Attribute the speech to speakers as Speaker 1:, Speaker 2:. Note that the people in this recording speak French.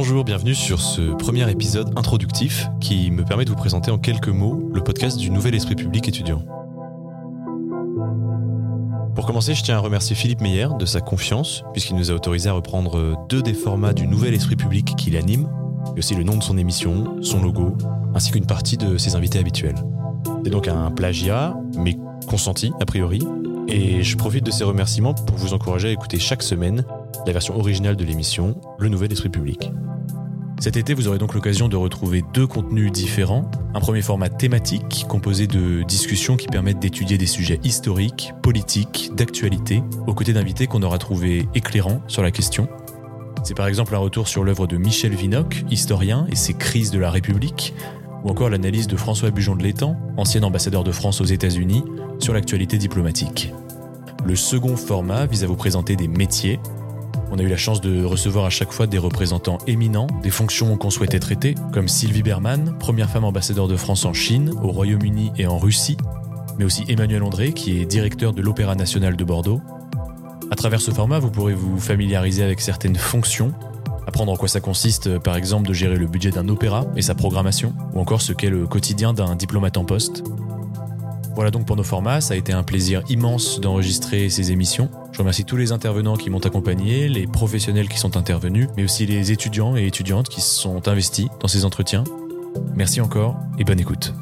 Speaker 1: Bonjour, bienvenue sur ce premier épisode introductif qui me permet de vous présenter en quelques mots le podcast du Nouvel Esprit Public étudiant. Pour commencer, je tiens à remercier Philippe Meyer de sa confiance, puisqu'il nous a autorisé à reprendre deux des formats du Nouvel Esprit Public qu'il anime, et aussi le nom de son émission, son logo, ainsi qu'une partie de ses invités habituels. C'est donc un plagiat, mais consenti a priori, et je profite de ces remerciements pour vous encourager à écouter chaque semaine la version originale de l'émission, Le Nouvel Esprit Public. Cet été, vous aurez donc l'occasion de retrouver deux contenus différents. Un premier format thématique, composé de discussions qui permettent d'étudier des sujets historiques, politiques, d'actualité, aux côtés d'invités qu'on aura trouvés éclairants sur la question. C'est par exemple un retour sur l'œuvre de Michel Vinocq, historien, et ses crises de la République, ou encore l'analyse de François Bujon de l'Étang, ancien ambassadeur de France aux États-Unis, sur l'actualité diplomatique. Le second format vise à vous présenter des métiers, on a eu la chance de recevoir à chaque fois des représentants éminents des fonctions qu'on souhaitait traiter, comme Sylvie Berman, première femme ambassadeur de France en Chine, au Royaume-Uni et en Russie, mais aussi Emmanuel André, qui est directeur de l'Opéra national de Bordeaux. À travers ce format, vous pourrez vous familiariser avec certaines fonctions, apprendre en quoi ça consiste, par exemple, de gérer le budget d'un opéra et sa programmation, ou encore ce qu'est le quotidien d'un diplomate en poste. Voilà donc pour nos formats, ça a été un plaisir immense d'enregistrer ces émissions. Je remercie tous les intervenants qui m'ont accompagné, les professionnels qui sont intervenus, mais aussi les étudiants et étudiantes qui se sont investis dans ces entretiens. Merci encore et bonne écoute.